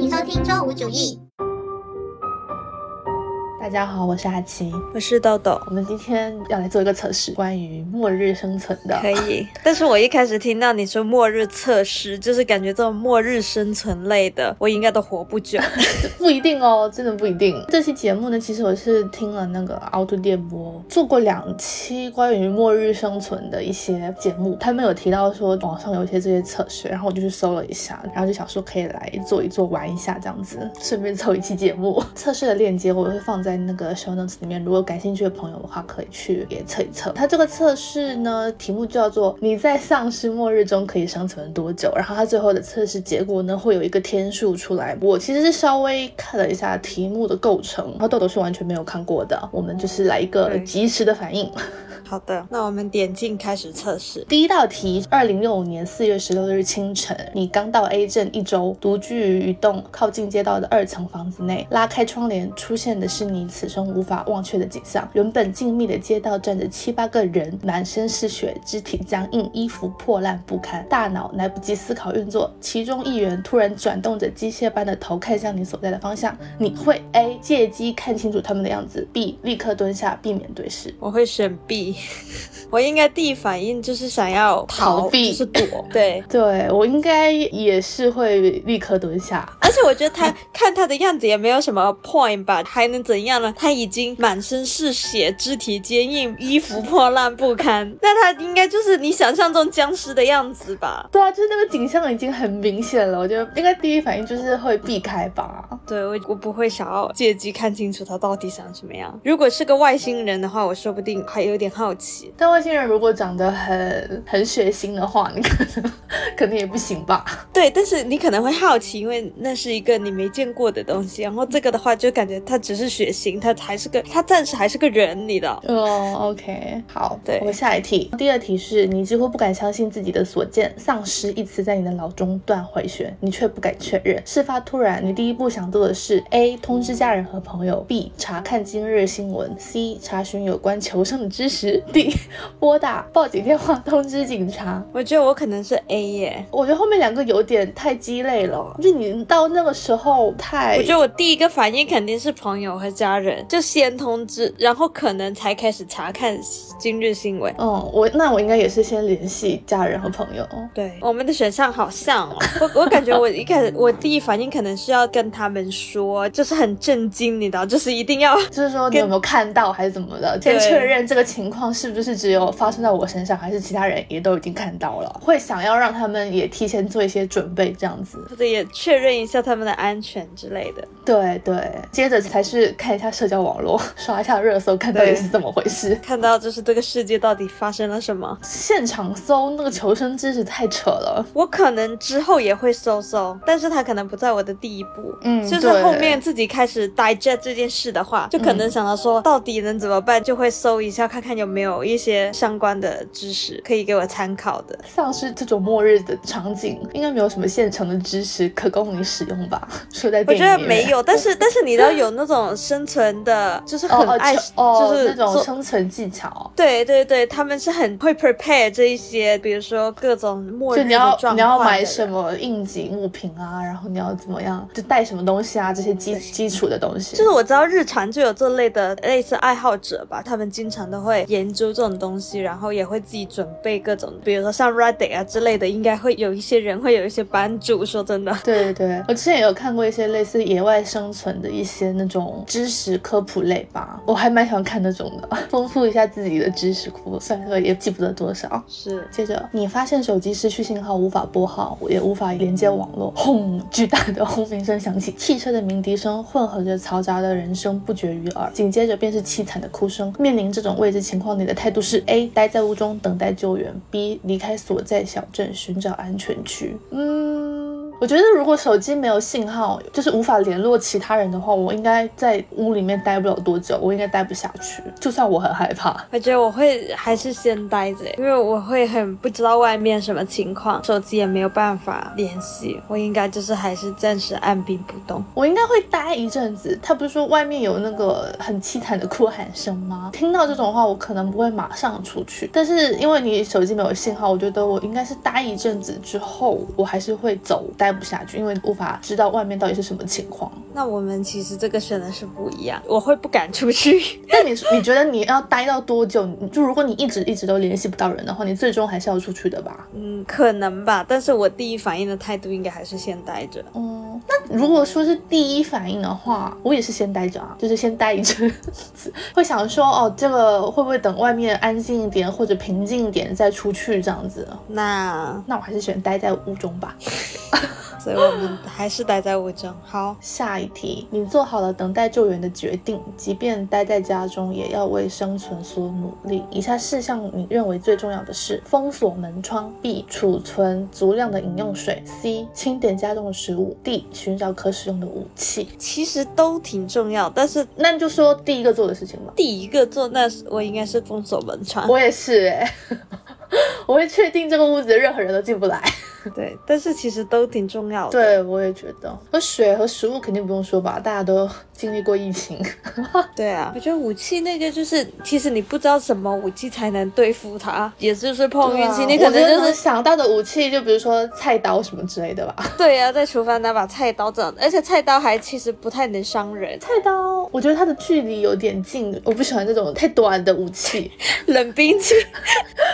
欢迎收听周五主义。大家好，我是阿奇，我是豆豆。我们今天要来做一个测试，关于末日生存的。可以，但是我一开始听到你说末日测试，就是感觉这种末日生存类的，我应该都活不久。不一定哦，真的不一定。这期节目呢，其实我是听了那个凹凸电波做过两期关于末日生存的一些节目，他们有提到说网上有一些这些测试，然后我就去搜了一下，然后就想说可以来做一做玩一下这样子，顺便凑一期节目。测试的链接我会放在。在那个 show notes 里面，如果感兴趣的朋友的话，可以去也测一测。它这个测试呢，题目叫做“你在丧尸末日中可以生存多久”。然后它最后的测试结果呢，会有一个天数出来。我其实是稍微看了一下题目的构成，然后豆豆是完全没有看过的。我们就是来一个及时的反应。好的，那我们点进开始测试。第一道题：二零六五年四月十六日清晨，你刚到 A 镇一周，独居于一栋靠近街道的二层房子内。拉开窗帘，出现的是你此生无法忘却的景象。原本静谧的街道站着七八个人，满身是血，肢体僵硬，衣服破烂不堪，大脑来不及思考运作。其中一员突然转动着机械般的头看向你所在的方向。你会 A 借机看清楚他们的样子，B 立刻蹲下避免对视。我会选 B。我应该第一反应就是想要逃避，是躲。对对，我应该也是会立刻蹲下。而且我觉得他 看他的样子也没有什么 point 吧，还能怎样呢？他已经满身是血，肢体坚硬，衣服破烂不堪，那他应该就是你想象中僵尸的样子吧？对啊，就是那个景象已经很明显了。我觉得应该第一反应就是会避开吧。对我，我不会想要借机看清楚他到底长什么样。如果是个外星人的话，我说不定还有点好奇。但外星人如果长得很很血腥的话，你可能可能也不行吧？对，但是你可能会好奇，因为那是一个你没见过的东西。然后这个的话，就感觉他只是血腥，他还是个他暂时还是个人，你的。哦，OK，好，对。我们下一题，第二题是你几乎不敢相信自己的所见，丧尸一词在你的脑中断回旋，你却不敢确认。事发突然，你第一步想做的是：A. 通知家人和朋友；B. 查看今日新闻；C. 查询有关求生的知识；D. 拨打报警电话通知警察。我觉得我可能是 A 耶。我觉得后面两个有点太鸡肋了，就你到那个时候太……我觉得我第一个反应肯定是朋友和家人，就先通知，然后可能才开始查看今日新闻。嗯，我那我应该也是先联系家人和朋友。对，我们的选项好像哦。我我感觉我一开始我第一反应可能是要跟他们说，就是很震惊，你知道，就是一定要，就是说你有没有看到还是怎么的，先确认这个情况况是不是只。有发生在我身上，还是其他人也都已经看到了，会想要让他们也提前做一些准备，这样子，或者也确认一下他们的安全之类的。对对，接着才是看一下社交网络，刷一下热搜，看到底是怎么回事，看到就是这个世界到底发生了什么。现场搜那个求生知识太扯了，我可能之后也会搜搜，但是他可能不在我的第一步。嗯，就是后面自己开始 digest 这件事的话，就可能想到说到底能怎么办，就会搜一下看看有没有一些。相关的知识可以给我参考的。丧尸这种末日的场景，应该没有什么现成的知识可供你使用吧？说在我觉得没有，但是但是你要有那种生存的，就是很爱，就是那种生存技巧。对对对，他们是很会 prepare 这一些，比如说各种末日你要你要买什么应急物品啊，然后你要怎么样，就带什么东西啊，这些基基础的东西。就是我知道日常就有这类的类似爱好者吧，他们经常都会研究这种东西。然后也会自己准备各种，比如说像 Reddit 啊之类的，应该会有一些人会有一些帮助。说真的，对对对，我之前也有看过一些类似野外生存的一些那种知识科普类吧，我还蛮喜欢看那种的，丰富一下自己的知识库。虽然说也记不得多少。是，接着你发现手机失去信号，无法拨号，也无法连接网络，轰！巨大的轰鸣声响起，汽车的鸣笛声混合着嘈杂的人声不绝于耳，紧接着便是凄惨的哭声。面临这种未知情况，你的态度是？A 待在屋中等待救援，B 离开所在小镇寻找安全区。嗯。我觉得如果手机没有信号，就是无法联络其他人的话，我应该在屋里面待不了多久，我应该待不下去。就算我很害怕，我觉得我会还是先待着，因为我会很不知道外面什么情况，手机也没有办法联系，我应该就是还是暂时按兵不动。我应该会待一阵子。他不是说外面有那个很凄惨的哭喊声吗？听到这种话，我可能不会马上出去。但是因为你手机没有信号，我觉得我应该是待一阵子之后，我还是会走待。待不下去，因为无法知道外面到底是什么情况。那我们其实这个选的是不一样，我会不敢出去。但你你觉得你要待到多久？就如果你一直一直都联系不到人的话，你最终还是要出去的吧？嗯，可能吧。但是我第一反应的态度应该还是先待着。嗯，那如果说是第一反应的话，我也是先待着啊，就是先待一阵子，会想说哦，这个会不会等外面安静一点或者平静一点再出去这样子？那那我还是选待在屋中吧。所以我们还是待在屋中。好，下一题，你做好了等待救援的决定，即便待在家中，也要为生存所努力。以下四项你认为最重要的是：封锁门窗；B. 储存足量的饮用水；C. 清点家中的食物；D. 寻找可使用的武器。其实都挺重要，但是那就说第一个做的事情吧。第一个做，那是我应该是封锁门窗。我也是哎、我会确定这个屋子任何人都进不来。对，但是其实都挺重要的。对，我也觉得。那水和食物肯定不用说吧，大家都经历过疫情。对啊，我觉得武器那个就是，其实你不知道什么武器才能对付它，也就是碰运气。你可能就是想到的武器，就比如说菜刀什么之类的吧。对啊，在厨房拿把菜刀这样，而且菜刀还其实不太能伤人。菜刀，我觉得它的距离有点近，我不喜欢这种太短的武器，冷兵器，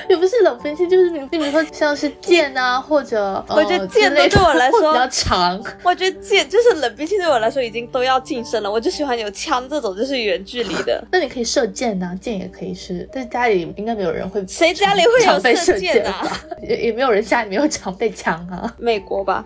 也不是冷兵器，就是你比如说像是剑啊，或者我觉得呃剑都对我来说比较长。我觉得剑 就是冷兵器对我来说已经都要晋升了，我就喜欢有枪这种就是远距离的。那你可以射箭呐、箭也可以是，但是家里应该没有人会谁家里会有射射箭啊？也也没有人家里没有常备枪啊。美国吧，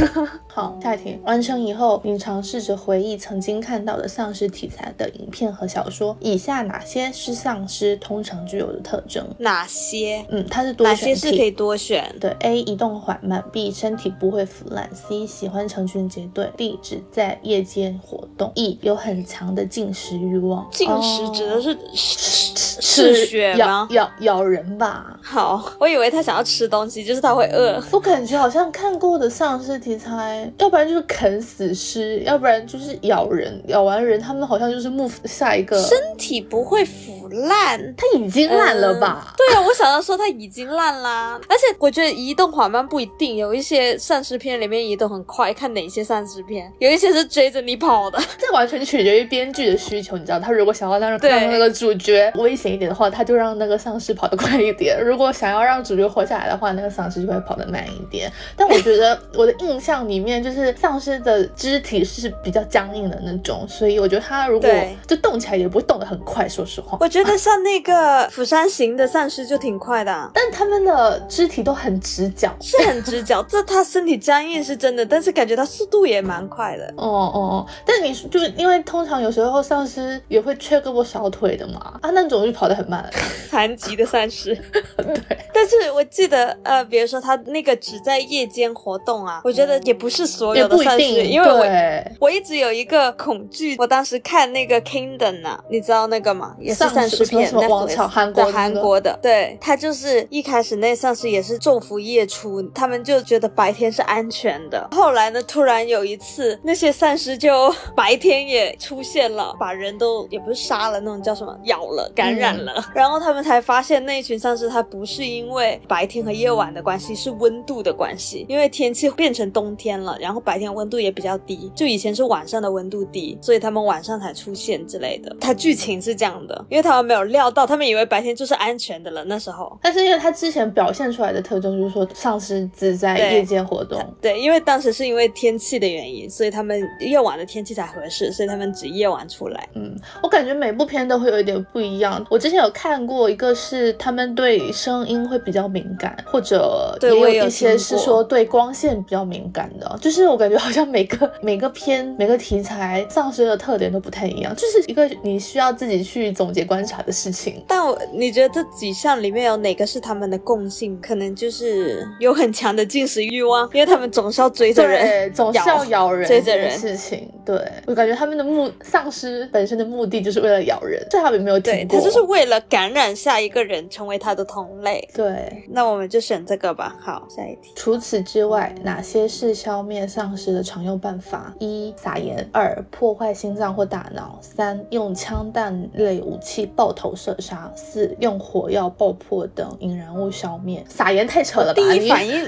好，下一题。完成以后，你尝试着回忆曾经看到的丧尸题材的影片和小说。以下哪些是丧尸通常具有的特征？哪些嗯，它是多哪选题。些是可以多选？对，A 移动缓慢，B 身体不会腐烂，C 喜欢成群结队，D 只在夜间活动，E 有很强的进食欲望。进食指的哦是嗜嗜血咬吗？咬咬人吧。好，我以为他想要吃东西，就是他会饿。我感觉好像看过的丧尸题材，要不然就是啃死尸，要不然就是咬人，咬完人他们好像就是 move 下一个。身体不会腐烂。它已经烂了吧？对啊，我想要说它已经烂啦，而且我觉得移动缓慢不一定，有一些丧尸片里面移动很快，看哪些丧尸片，有一些是追着你跑的。这完全取决于编剧的需求，你知道，他如果想要让让那个主角危险一点的话，他就让那个丧尸跑得快一点；如果想要让主角活下来的话，那个丧尸就会跑得慢一点。但我觉得我的印象里面，就是丧尸的肢体是比较僵硬的那种，所以我觉得他如果就动起来也不会动得很快，说实话。我觉得像那个《釜山行》的丧尸就挺快的啊、但他们的肢体都很直角。是很直角，这他身体僵硬是真的，但是感觉他速度也蛮快的。哦哦哦！但你就因为通常有时候丧尸也会缺胳膊少腿的嘛，啊，那种就跑得很慢。残疾的丧尸，对，但是我记得，呃，比如说他那个只在夜间活动啊，我觉得也不是所有的丧尸，因为我我一直有一个恐惧，我当时看那个 Kingdom 啊，你知道那个吗？也是丧丧尸片王朝韩国韩国的，对，他就是一开始那丧尸也是昼伏夜出，他们就觉得白天是安全的。后来呢，突然有一次，那些丧尸就白天也出现了，把人都也不是杀了，那种叫什么咬了、感染了，然后他们才发现那一群丧尸它不是因为白天和夜晚的关系，是温度的关系，因为天气变成冬天了，然后白天温度也比较低，就以前是晚上的温度低，所以他们晚上才出现之类的。它剧情是这样的，因为他们没有料到，他们以为白天就是安全的了，那时候。但是因为他之前表现出来的特征就是说丧尸只在对夜间活动，对，因为当时是因为天气的原因，所以他们夜晚的天气才合适，所以他们只夜晚出来。嗯，我感觉每部片都会有一点不一样。我之前有看过一个是他们对声音会比较敏感，或者也有一些是说对光线比较敏感的。就是我感觉好像每个 每个片每个题材丧尸的特点都不太一样，就是一个你需要自己去总结观察的事情。但我你觉得这几项里面有哪个是他们的共性？可能就是有很强的进食欲望，因为他们总是要追着人。总是要咬人追着人事情。对我感觉他们的目丧尸本身的目的就是为了咬人，这他们有没有对听过？他就是为了感染下一个人，成为他的同类。对。那我们就选这个吧。好，下一题。除此之外，哪些是消灭丧尸的常用办法？一、撒盐；二、破坏心脏或大脑；三、用枪弹类武器爆头射杀；四、用火药、爆破等引燃物消灭。撒盐太扯了吧？第一你反应，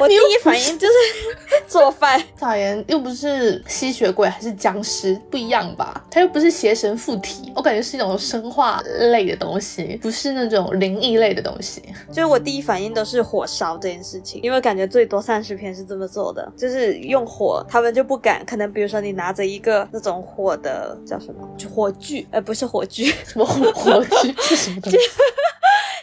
我第一反应就是 做饭。撒盐又不是吸血鬼还是僵尸，不一样吧？它又不是邪神附体，我感觉是一种生化类的东西，不是那种灵异类的东西。就是我第一反应都是火烧这件事情，因为感觉最多丧尸片是这么做的，就是用火，他们就不敢。可能比如说你拿着一个那种火的叫什么火炬，呃，不是火炬，什么火火炬 是 什么东西？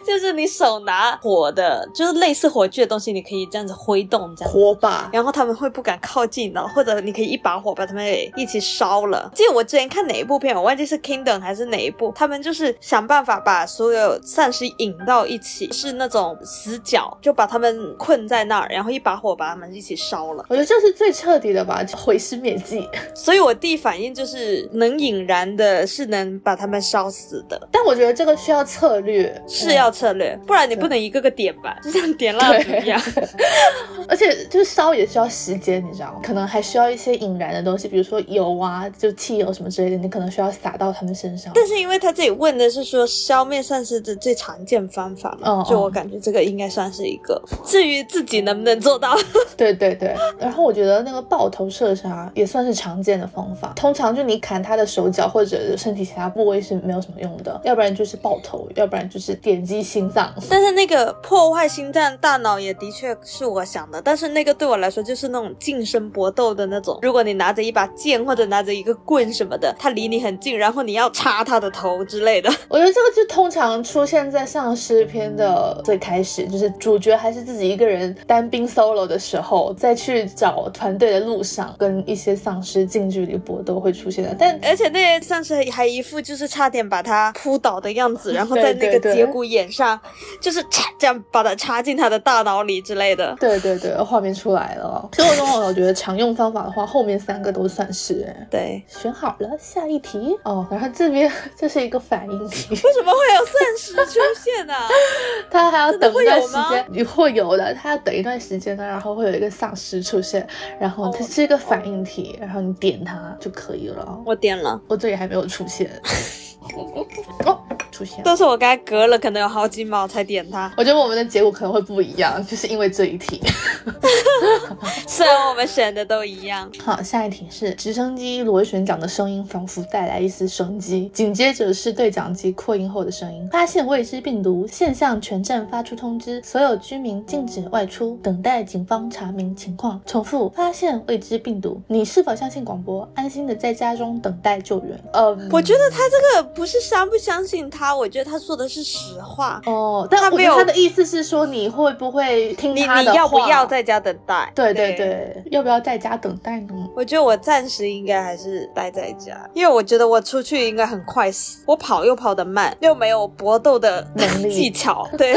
就是你手拿火的，就是类似火炬的东西，你可以这样子挥动，这样火把，然后他们会不敢靠近的，或者你可以一把火把他们给一起烧了。记得我之前看哪一部片，我忘记是 Kingdom 还是哪一部，他们就是想办法把所有丧尸引到一起，是那种死角，就把他们困在那儿，然后一把火把他们一起烧了。我觉得这是最彻底的吧，毁尸灭迹。所以我第一反应就是能引燃的，是能把他们烧死的。但我觉得这个需要策略，是要策略，不然你不能一个个点吧，就像点蜡烛一样。而且就是烧也需要时间，你知道吗？可能还需要一些引燃的东西，比如说油啊，就汽油什么之类的，你可能需要撒到他们身上。但是因为他这里问的是说消灭丧尸的最常见方法嘛，就我感觉这个应该算是一个。至于自己能不能做到，对对对。然后我觉得那个爆头射杀也算是常见的方法。通常就你砍他的手脚或者身体其他部位是没有什么用的，要不然就是爆头，要不然就是点击心脏。但是那个破坏心脏大脑也的确是我想的，但是那个对我来说就是那种近身搏斗的那种。如果你拿着一把剑或者拿着一个棍什么的，他离你很近，然后你要插他的头之类的。我觉得这个就通常出现在丧尸片的最开始，就是主角还是自己一个人单兵 solo 的时候，再去找团队的路上，跟一些丧尸近距离搏斗会出现的。但而且那些丧尸还一副就是差点把他扑倒的样子，然后 在那个节骨眼上。就是插这样把他插进他的大脑里之类的。对对对，画面出来了。生活中我觉得常用方法的话，后面三个都算是。对，选好了，下一题哦。然后这边这是一个反应题。为什么会有丧尸出现呢？他还要等一段时间，你会有的。他要等一段时间呢，然后会有一个丧尸出现，然后它是一个反应题，然后你点它就可以了。我点了，我这里还没有出现。哦，出现，都是我刚才隔了可能有好几秒才点它。我觉得我们的结果可能会不一样，就是因为这一题。虽然我们选的都一样。好，下一题是直升机螺旋桨的声音仿佛带来一丝生机，紧接着是对讲机扩音后的声音。发现未知病毒，现象全镇发出通知，所有居民禁止外出，等待警方查明情况。重复，发现未知病毒，你是否相信广播？安心的在家中等待救援。呃，我觉得他这个。不是相不相信他，我觉得他说的是实话哦。但他没有他的意思是说你会不会听他的要不要在家等待？对对对，要不要在家等待呢？我觉得我暂时应该还是待在家，因为我觉得我出去应该很快死。我跑又跑得慢，又没有搏斗的能力技巧。对，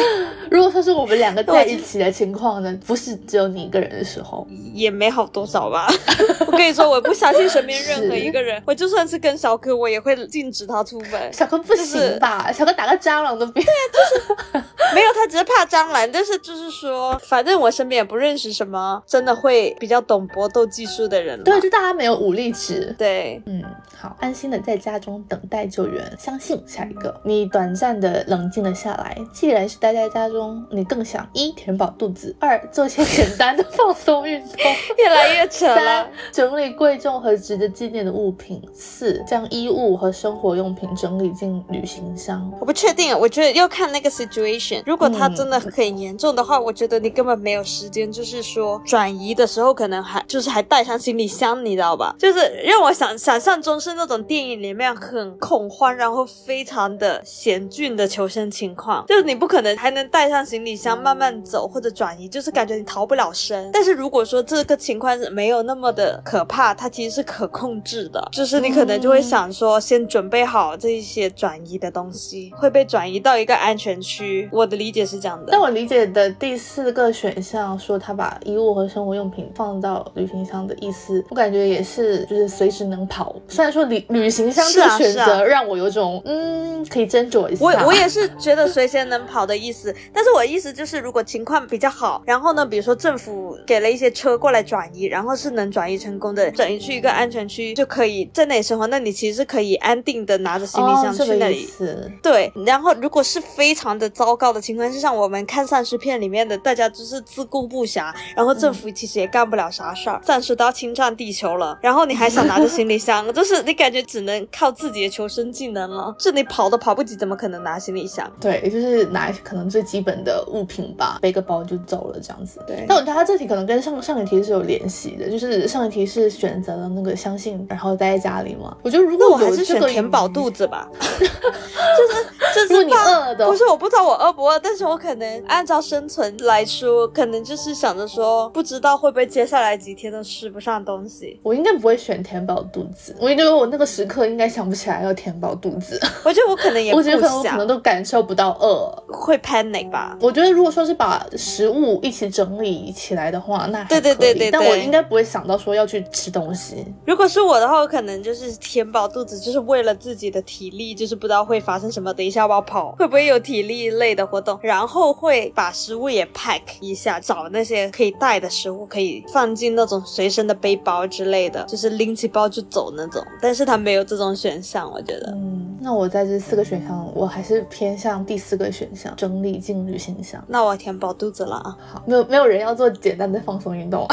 如果说是我们两个在一起的情况呢？不是只有你一个人的时候，也没好多少吧。我跟你说，我不相信身边任何一个人。我就算是跟小哥，我也会禁止他出。小哥不行吧？小哥打个蟑螂都别。对啊，就是没有他，只是怕蟑螂。但是就是说，反正我身边也不认识什么真的会比较懂搏斗技术的人。对，就大家没有武力值。对，嗯，好，安心的在家中等待救援。相信下一个，你短暂的冷静了下来。既然是待在家中，你更想一填饱肚子，二做些简单的放松运动，越来越扯了。整理贵重和值得纪念的物品。四将衣物和生活用品。整理进旅行箱，我不确定，我觉得要看那个 situation。如果它真的很严重的话，我觉得你根本没有时间，就是说转移的时候可能还就是还带上行李箱，你知道吧？就是让我想想象中是那种电影里面很恐慌，然后非常的险峻的求生情况，就是你不可能还能带上行李箱慢慢走或者转移，就是感觉你逃不了身。但是如果说这个情况是没有那么的可怕，它其实是可控制的，就是你可能就会想说先准备好这。一些转移的东西会被转移到一个安全区，我的理解是这样的。但我理解的第四个选项说他把衣物和生活用品放到旅行箱的意思，我感觉也是就是随时能跑。虽然说旅旅行箱这个选择让我有种嗯可以斟酌一下。我我也是觉得随时能跑的意思，但是我的意思就是如果情况比较好，然后呢，比如说政府给了一些车过来转移，然后是能转移成功的，转移去一个安全区就可以在那里生活，那你其实是可以安定的拿着。行李箱去那里子。对，然后如果是非常的糟糕的情况，就像我们看丧尸片里面的，大家就是自顾不暇，然后政府其实也干不了啥事儿，丧尸都要侵占地球了，然后你还想拿着行李箱，就是你感觉只能靠自己的求生技能了，这你跑都跑不及，怎么可能拿行李箱？对，就是拿可能最基本的物品吧，背个包就走了这样子。对但我觉得他这题可能跟上上一题是有联系的，就是上一题是选择了那个相信，然后待在家里嘛。我觉得如果我还是选填饱肚子吧，就是就如果你是怕饿的不是我不知道我饿不饿，但是我可能按照生存来说，可能就是想着说，不知道会不会接下来几天都吃不上东西。我应该不会选填饱肚子，我觉得我那个时刻应该想不起来要填饱肚子，我觉得我可能也不我觉得可能我可能都感受不到饿。会 panic 吧。我觉得如果说是把食物一起整理起来的话，那还对对对对但我应该不会想到说要去吃东西。如果是我的话，我可能就是填饱肚子，就是为了自己的体力，就是不知道会发生什么，等一下我要跑，会不会有体力类的活动，然后会把食物也 pack 一下，找那些可以带的食物，可以放进那种随身的背包之类的，就是拎起包就走那种。但是他没有这种选项，我觉得。嗯，那我在这四个选项，我还是偏向第四个选项，整理进旅行箱。那我填饱肚子了啊！好，没有没有人要做简单的放松运动，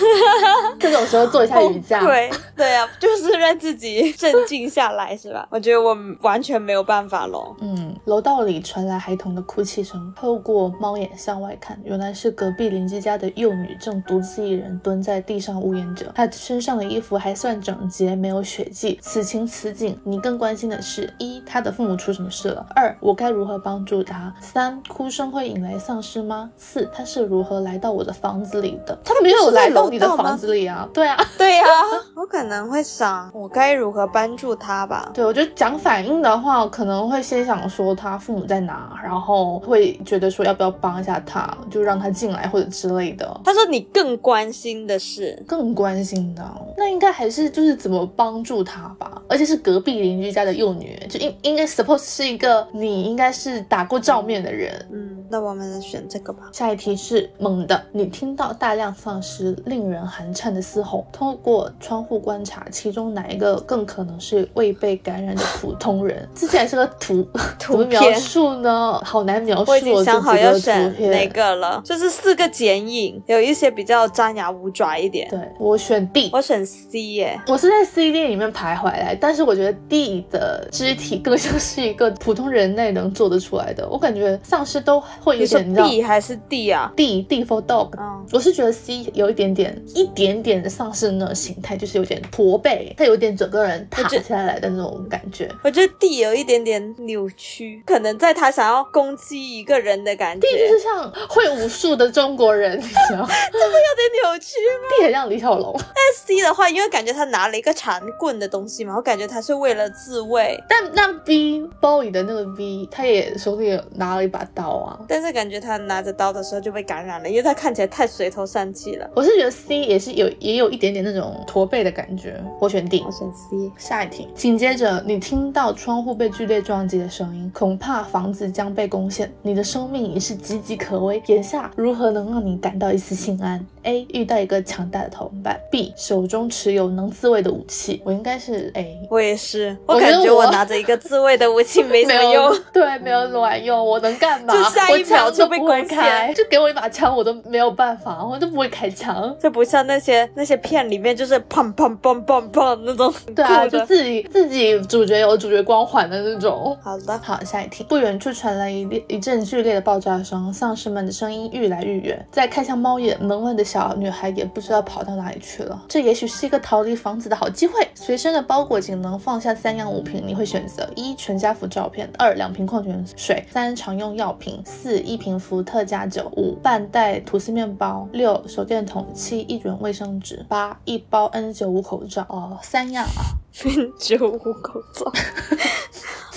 这种时候做一下瑜伽。对对啊，就是让自己镇静下来，是吧？我觉得我完全没有办法咯。嗯，楼道里传来孩童的哭泣声，透过猫眼向外看，原来是隔壁邻居家的幼女正独自一人蹲在地上呜咽着。她身上的衣服还算整洁，没有血迹。此情此景，你更关心的是：一，她的父母出什么事了？二，我该如何帮助她？三，哭声会引来丧尸吗？四，她是如何来到我的房子里的？她没有来到你的房子里啊？对啊。对呀、我可能会想，我该如何帮助她吧。对，我觉得讲反应的话，可能会先想说他父母在哪，然后会觉得说要不要帮一下他，就让他进来或者之类的。他说你更关心的是，更关心的，那应该还是就是怎么帮助他吧，而且是隔壁邻居家的幼女，就应应该 suppose 是一个你应该是打过照面的人。嗯，那我们选这个吧。下一题是猛的，你听到大量丧尸令人寒颤的嘶吼，通过窗户观察，其中哪一个更可能是未被感染的普通人？这竟然是个图 图怎么描述呢？好难描述我已经哦，想好要选哪个了，就是四个剪影，有一些比较张牙舞爪一点。对我选 D，我选 C 耶，我是在 C D 里面徘徊来，但是我觉得 D 的肢体更像是一个普通人类能做得出来的。我感觉丧尸都会有点，你知道 B 还是 D 啊？D D for dog，嗯，我是觉得 C 有一点点、一点点的丧尸那种形态，就是有点驼背，他有点整个人塌下来的那种感觉。我觉得 D 有一点点扭曲，可能在他想要攻击一个人的感觉，D 就是像会武术的中国人，你知道 这不有点扭曲吗。？D 很像李小龙，但 C 的话，因为感觉他拿了一个长棍的东西嘛，我感觉他是为了自卫，但那 B Bowie 的那个 B，他也手里有拿了一把刀啊。但是感觉他拿着刀的时候就被感染了，因为他看起来太垂头丧气了。我是觉得 C 也是有也有一点点那种驼背的感觉，我选 D 我。选 C，下一题，紧接着你听到窗户被剧烈撞击的声音，恐怕房子将被攻陷，你的生命已是岌岌可危。眼下如何能让你感到一丝心安？A. 遇到一个强大的同伴；B. 手中持有能自卫的武器。我应该是 A。我也是，我我感觉我我拿着一个自卫的武器没什没有么用。对，没有卵用，我能干嘛？就下一秒就被攻陷开，就给我一把枪，我都没有办法，我都不会开枪。这不像那些那些片里面就是砰砰砰砰砰那种对啊，就自己自己主角有主角光环的那种。好的，好，下一题。不远处传来一列一阵剧烈的爆炸声，丧尸们的声音愈来愈远。再看向猫眼，门外的小女孩也不知道跑到哪里去了。这也许是一个逃离房子的好机会。随身的包裹仅能放下三样物品，你会选择一全家福照片，二两瓶矿泉水，三常用药品，四一瓶伏特加酒，五半袋吐司面包，六手电筒，七一卷卫生纸，八一包 N 九五口罩。哦，三样啊。，N 九五口罩。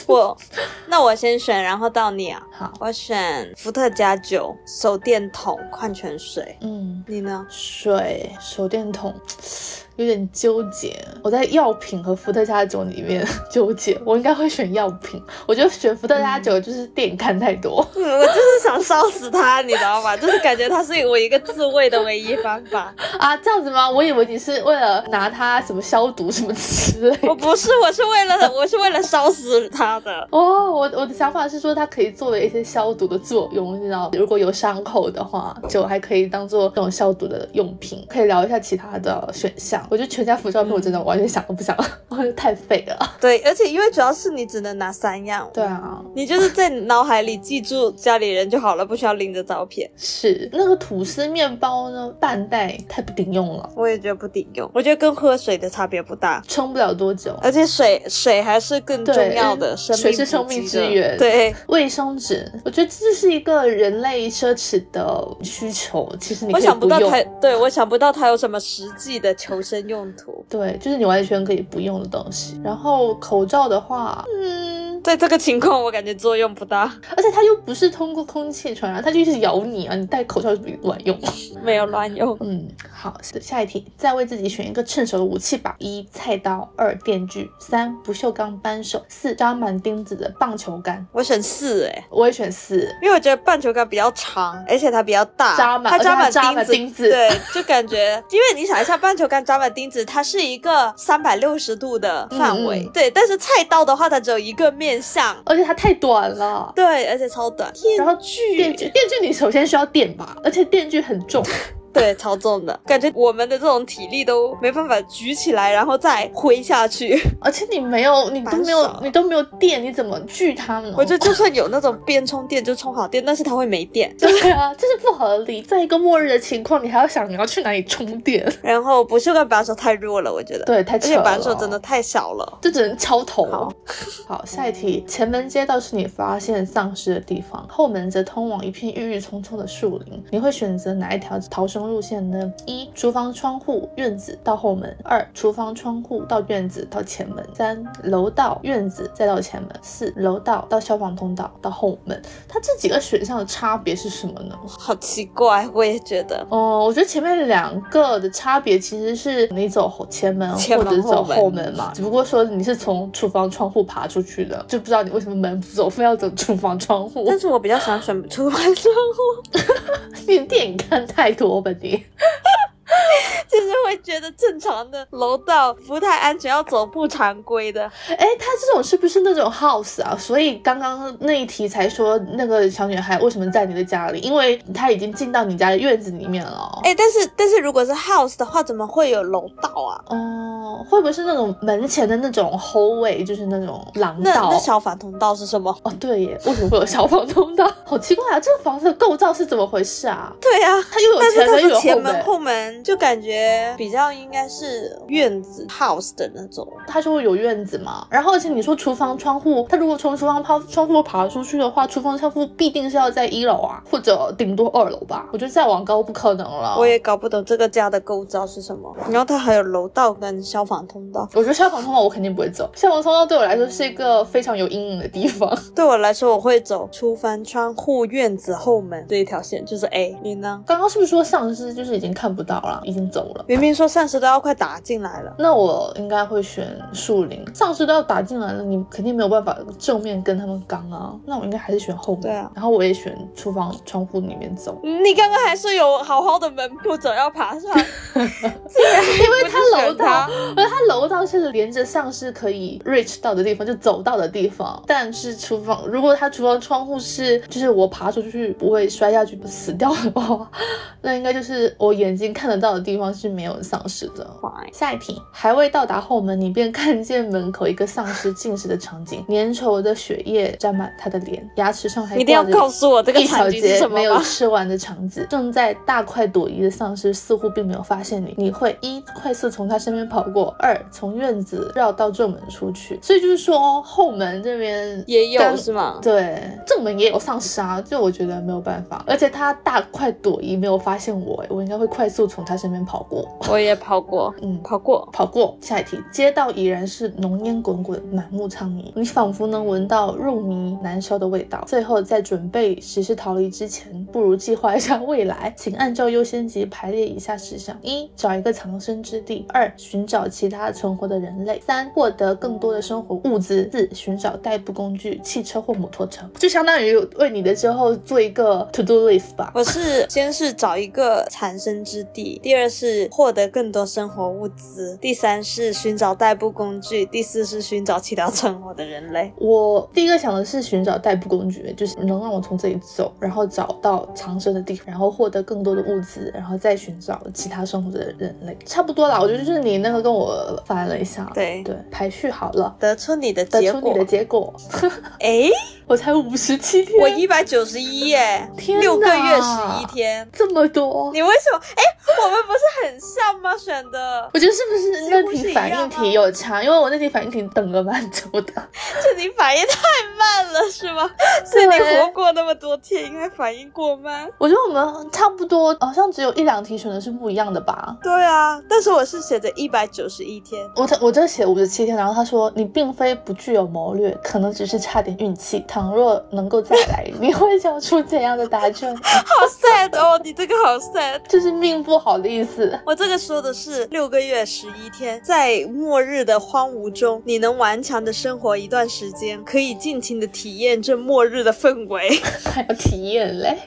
我，那我先选，然后到你啊。好，我选伏特加酒、手电筒、矿泉水。嗯。你呢？水、手电筒，有点纠结。我在药品和伏特加酒里面纠结，我应该会选药品。我觉得选伏特加酒就是电影看太多。嗯，我就是想烧死它，你知道吗？就是感觉它是我一个自卫的唯一方法。啊，这样子吗？我以为你是为了拿它什么消毒什么之类。我不是，我是为了 我是为了烧死它的。哦，我我的想法是说它可以作为一些消毒的作用，你知道，如果有伤口的话，酒还可以当做这种消毒的用品。可以聊一下其他的选项。我觉得全家福照片我真的完全想都不想，我觉得太废了。对，而且因为主要是你只能拿三样，对啊，你就是在脑海里记住家里人就好了，不需要拎着照片。是那个吐司面包呢，半袋太不顶用了，我也觉得不顶用，我觉得跟喝水的差别不大，撑不了多久。而且水水还是更重要的，水是生命之源。对，卫生纸，我觉得这是一个人类奢侈的需求。其实你我想不到它，对我想不到它有什么实际的求生用途。对，就是你完全可以不用的东西。然后口罩的话，嗯。在这个情况，我感觉作用不大，而且它又不是通过空气传染，它就是咬你啊！你戴口罩是不乱用？没有卵用。嗯，好，下一题，再为自己选一个趁手的武器吧：一菜刀，二电锯，三不锈钢扳手，四扎满钉子的棒球杆。我选四，哎，我也选四，因为我觉得棒球杆比较长，而且它比较大，扎满，它扎满钉子，钉子，对，就感觉，因为你想一下，棒球杆扎满钉子，它是一个三百六十度的范围，对，但是菜刀的话，它只有一个面向，而且它。太短了，对，而且超短。然后电锯，电锯你首先需要电吧，而且电锯很重。对，超重的感觉，我们的这种体力都没办法举起来，然后再挥下去。而且你没有，你都没有，你都没有电，你怎么锯它呢？我觉得就算有那种边充电就充好电，但是它会没电。对啊，这是不合理。在一个末日的情况，你还要想你要去哪里充电？然后不锈钢把手太弱了，我觉得。对，太而且把手真的太小了，就只能敲头。好，下一题，前门街道是你发现丧尸的地方，后门则通往一片郁郁葱葱的树林，你会选择哪一条逃生路线呢？一厨房窗户院子到后门，二厨房窗户到院子到前门，三楼道院子再到前门，四楼道到消防通道到后门。它这几个选项的差别是什么呢？好奇怪，我也觉得。哦，我觉得前面两个的差别其实是你走前门或者走后门嘛，只不过说你是从厨房窗户爬出去的，就不知道你为什么门不走，非要走厨房窗户。但是我比较喜欢选厨房窗户，你电影看太多吧你。就是会觉得正常的楼道不太安全，要走不常规的。哎，他这种是不是那种 house 啊？所以刚刚那一题才说那个小女孩为什么在你的家里？因为她已经进到你家的院子里面了。哎，但是但是如果是 house 的话，怎么会有楼道啊？哦，会不会是那种门前的那种 hallway，就是那种廊道？那消防通道是什么？哦，对耶，为什么会有消防通道？好奇怪啊！这个房子的构造是怎么回事啊？对啊，它又有前门又有前门，后门就感觉比较应该是院子 house 的那种。它就会有院子嘛。然后而且你说厨房窗户，它如果从厨房抛窗户爬出去的话，厨房窗户必定是要在一楼啊，或者顶多二楼吧。我觉得再往高不可能了。我也搞不懂这个家的构造是什么。然后它还有楼道跟消防通道。我觉得消防通道我肯定不会走。消防通道对我来说是一个非常有阴影的地方。对我来说，我会走厨房窗户院子后门这一条线，就是 A。你呢？刚刚是不是说丧尸就是已经看不到了，已经走了？明明说丧尸都要快打进来了。那我应该会选树林。丧尸都要打进来了，你肯定没有办法正面跟他们刚啊。那我应该还是选后门。对啊。然后我也选厨房窗户里面走。你刚刚还是有好好的门步走，要爬上。因为它楼道，因为它楼道是连着丧尸可以 reach 到的地方，就走到的地方。但是厨房，如果它厨房窗户是，就是我爬出去不会摔下去死掉的话，那应该就是我眼睛看得到的地方是没有丧尸的。下一题，还未到达后门，你便看见门口一个丧尸进食的场景，粘稠的血液沾满他的脸，牙齿上还一定要告诉我这个场景是什么没有吃完的肠子，正在大快朵颐的丧尸似乎并没有发现你，你会一快速从他身边跑过，二从。院子绕到正门出去，所以就是说后门这边也有是吗？对，正门也有丧尸啊，就我觉得没有办法，而且他大快朵颐，没有发现我，哎，我应该会快速从他身边跑过。我也跑过，嗯，跑过。跑过。下一题，街道已然是浓烟滚滚，满目苍夷，你仿佛能闻到入迷难消的味道。最后，在准备实施逃离之前，不如计划一下未来，请按照优先级排列以下事项：一、找一个藏身之地；二、寻找其他存活的人类；三、获得更多的生活物资；四、寻找代步工具，汽车或摩托车。就相当于为你的之后做一个 to do list 吧。我是先是找一个藏身之地，第二是获得更多生活物资，第三是寻找代步工具，第四是寻找其他存活的人类。我第一个想的是寻找代步工具，就是能让我从这里走，然后找到藏身的地方，然后获得更多的物资，然后再寻找其他生活的人类，差不多啦。我觉得就是你那个跟我翻了一下，对对，排序好了，得出你的结果得出你的。结果，哎，我才五十七天，我一百九十一耶，天六个月十一天。这么多，你为什么？哎，我们不是很像吗？选的，我觉得是不是那题反应题有差？因为我那题反应题等了蛮久的。这题反应太慢了是吗？所以你活过那么多天，应该反应过慢。我觉得我们差不多，好像只有一两题选的是不一样的吧。对啊，但是我是写的一百九十一天。我这我这写五十七天，然后他说你并非不具有谋略，可能只是差点运气。倘若能够再来，你会交出怎样的答卷？好 sad 哦，你这个好 sad。就是命不好的意思。我这个说的是六个月十一天，在末日的荒芜中，你能顽强的生活一段时间，可以尽情的体验这末日的氛围，还要体验嘞。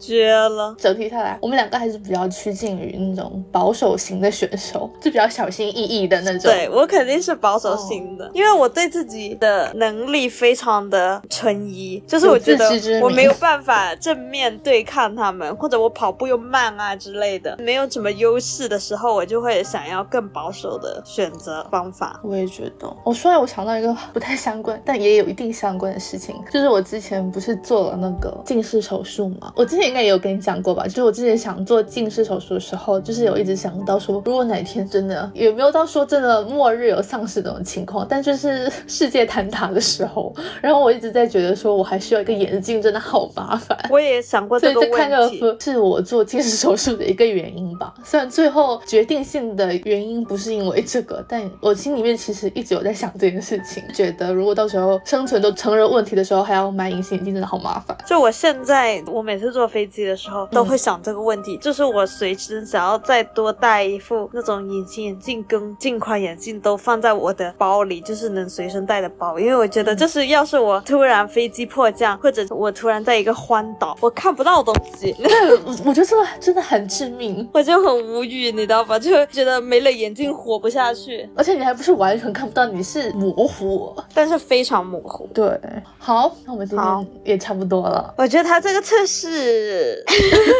绝了。整体下来，我们两个还是比较趋近于那种保守型的选手，就比较小心翼翼的那种。对我肯定是保守型的，因为我对自己的能力非常的存疑，就是我觉得我没有办法正面对抗他们，或者我跑步又慢啊之类的，没有什么优势的时候，我就会想要更保守的选择方法。我也觉得，我说来我想到一个不太相关，但也有一定相关的事情，就是我之前不是做了那个近视手术嘛？我之前应该也有跟你讲过吧？就是我之前想做近视手术的时候，就是有一直想到说，如果哪天真的也没有到说真的末日有丧尸这种情况，但就是世界坍塌的时候，然后我一直在觉得说我还需要一个眼镜，真的好麻烦。我也想过所这个问题，个是我做近视手术的一个原因吧。虽然最后决定性的原因不是因为这个，但我心里面其实一直有在想这件事情，觉得如果到时候生存都成人问题的时候，还要买隐形眼镜，真的好麻烦。就我现在，我每次坐飞机的时候都会想这个问题，就是我随时想要再多带一副那种隐形眼镜跟镜框眼镜都放在我的包里，就是能随身带的包，因为我觉得就是要是我突然飞机迫降，或者我突然在一个荒岛，我看不到东西，对，我我觉得这个真的很致命，我就很无语，你知道吧？就觉得没了眼镜活不下去，而且你还不是完全看不到，你是模糊。但是非常模糊。对，好，那我们今好天也差不多了。我觉得他这个测试，呃呵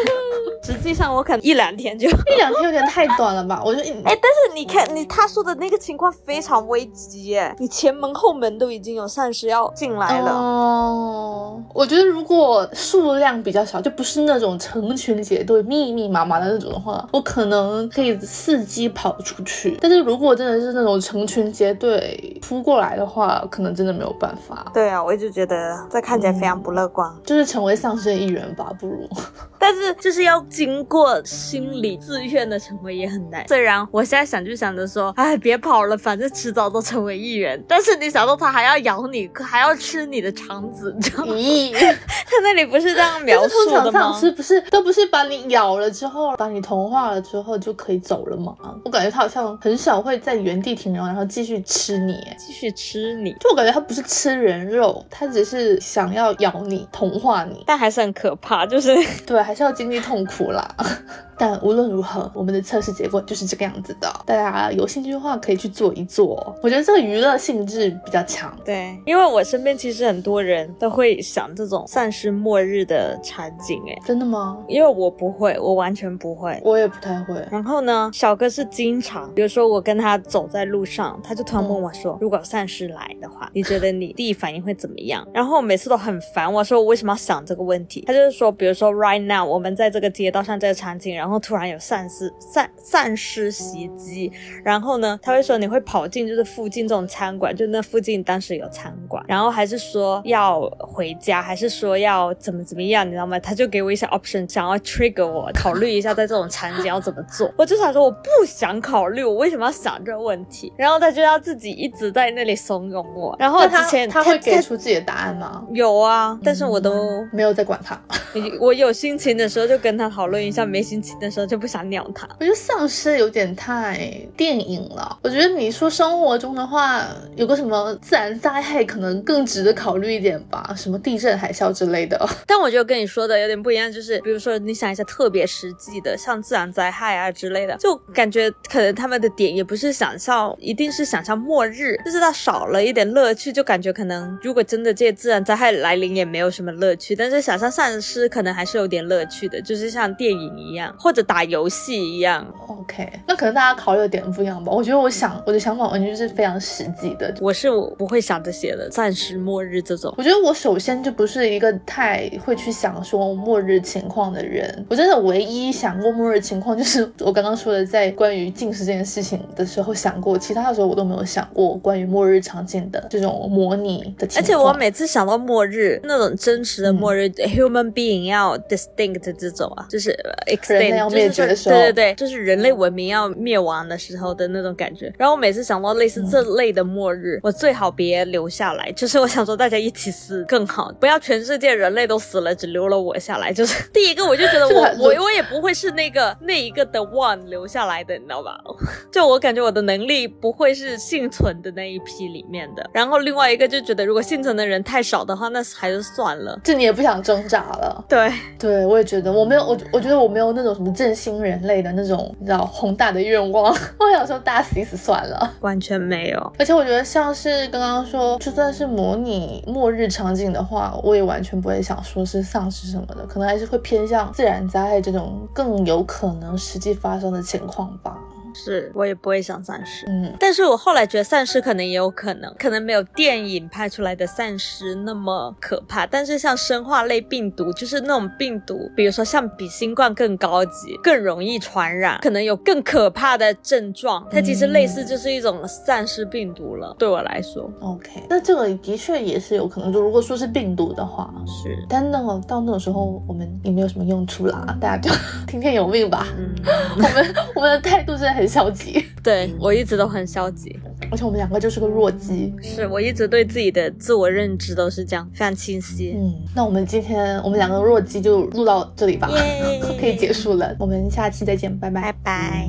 呵实际上我可能一两天就。一两天有点太短了吧？我觉得，哎，但是你看，你他说的那个情况非常危急耶，你前门后门都已经有丧尸要进来了。哦，我觉得如果数量比较少，就不是那种成群结队、密密麻麻的那种的话，我可能可以伺机跑出去。但是如果真的是那种成群结队扑过来的话，可能真的没有办法，对啊，我一直觉得这看起来非常不乐观，就是成为丧尸的一员吧，不如。但是 就是要经过心理自愿的成为也很难。虽然我现在想就想着说，哎，别跑了，反正迟早都成为一员。但是你想到他还要咬你，还要吃你的肠子，你知道吗？咦，他那里不是这样描述通常的吗？丧尸不是都不是把你咬了之后，把你同化了之后就可以走了吗？我感觉他好像很少会在原地停留，然后继续吃你。继续吃你，就我感觉他不是吃人肉，他只是想要咬你、同化你。但还是很可怕，就是。对，还是要经历痛苦啦。但无论如何，我们的测试结果就是这个样子的。大家有兴趣的话，可以去做一做。我觉得这个娱乐性质比较强。对，因为我身边其实很多人都会想想这种丧尸末日的场景，哎，真的吗？因为我不会，我完全不会。我也不太会。然后呢，小哥是经常，比如说我跟他走在路上，他就突然问我说：“如果丧尸来的话，你觉得你第一反应会怎么样？”然后我每次都很烦，我说我为什么要想这个问题？他就是说，比如说 right now 我们在这个街道上这个场景，然后突然有丧尸丧丧尸袭击，然后呢，他会说你会跑进就是附近这种餐馆，就那附近当时有餐馆，然后还是说要回家，还是说要怎么怎么样，你知道吗？他就给我一些 option，想要 trigger 我考虑一下在这种场景要怎么做。我就想说我不想考虑，我为什么要想这个问题？然后他就要自己一直在那里怂恿我。然后之前他会给出自己的答案吗？有啊，但是我都没有在管他。我有心情的时候就跟他讨论一下，没心情的时候就不想鸟他。我觉得丧尸有点太电影了。我觉得你说生活中的话，有个什么自然灾害可能更值得考虑一点吧，什么地震、海啸之类的。但我觉得跟你说的有点不一样，就是比如说你想一下特别实际的，像自然灾害啊之类的，就感觉可能他们的点也不是想象，一定是想象末日，就是它少了一点乐趣，就感觉可能如果真的这些自然灾害来临也没有什么乐趣，但是想象丧尸可能还是有点乐趣的，就是像电影一样或者打游戏一样。OK，那可能大家考虑的点不一样吧。我觉得我想我的想法完全是非常实际的，我是不会想这些的，暂时末日这种。我觉得我首先就不是一个太会去想说末日情况的人，我真的唯一想过末日情况就是我刚刚说的，在关于近视这件事情的时候想过，其他的时候我都没有想过关于末日场景的这种模拟的。而且我每次想到末日那种真实的末日，human being 要 distinct 这种啊，就是 extinct 要灭绝的时候，对对对，就是人类文明要灭亡的时候的那种感觉。然后我每次想到类似这类的末日，我最好别留下来，就是我想说大家一起死更好，不要全世界人类都死了，只留了我下来。就是第一个，我就觉得我我我也不会是那个那一个的 one 留下来的，你知道吧？就我感觉我的能力不会是幸存的那一批里面的。然后另外一个就觉得，如果幸存的人太少的话，那还是算了。就你也不想挣扎了。对对，我也觉得我没有我我觉得我没有那种什么振兴人类的那种你知道宏大的愿望。我想说大家死一死算了，完全没有。而且我觉得像是刚刚说，就算是模拟末日场景的话，我也完全不会想说是丧尸什么的，可能还是会偏向自然灾害这种更有可能实际发生的情况吧。是我也不会想丧尸，嗯，但是我后来觉得丧尸可能也有可能，可能没有电影拍出来的丧尸那么可怕，但是像生化类病毒，就是那种病毒，比如说像比新冠更高级、更容易传染，可能有更可怕的症状，它其实类似就是一种丧尸病毒了。对我来说，OK，那这个的确也是有可能，就如果说是病毒的话，是，但那个到那种时候，我们也没有什么用处啦，大家就 听天由命吧。嗯，我们我们的态度是很。很消极，对我一直都很消极，而且我们两个就是个弱鸡，是我一直对自己的自我认知都是这样，非常清晰。嗯，那我们今天我们两个弱鸡就录到这里吧，可以结束了，我们下期再见，拜拜，拜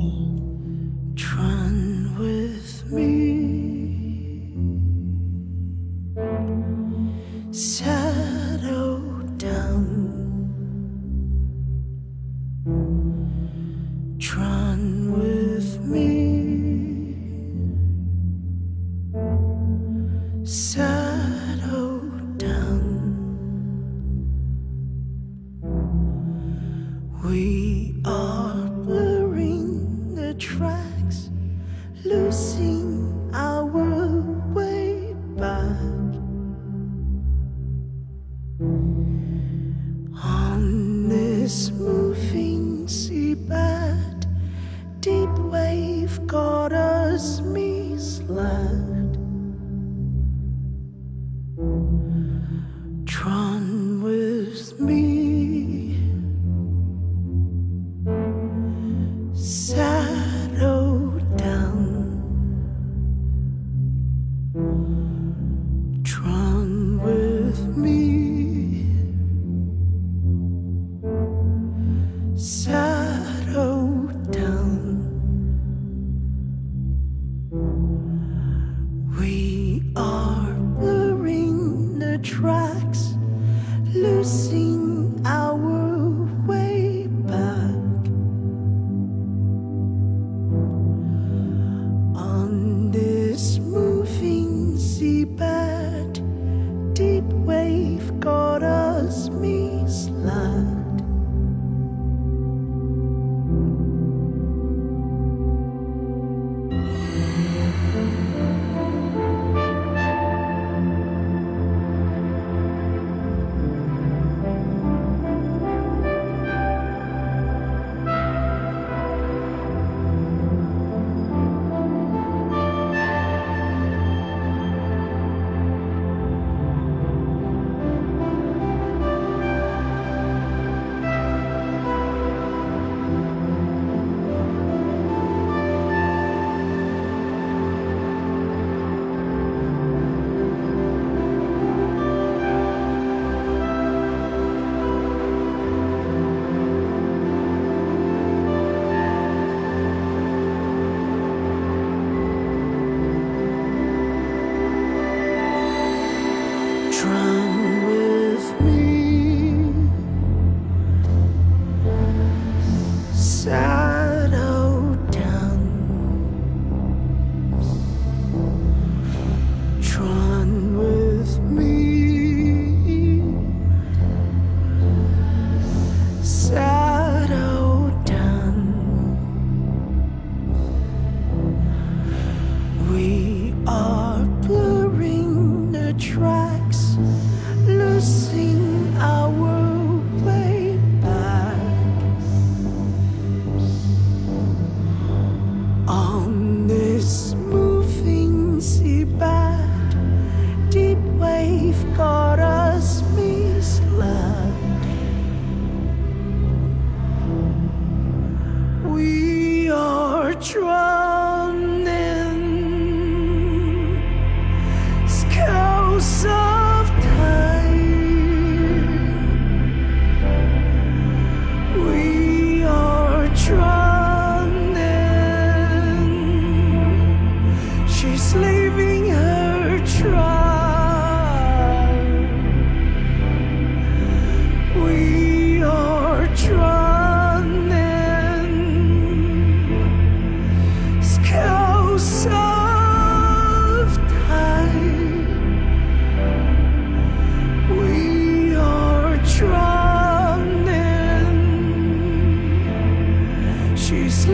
with me.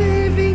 baby.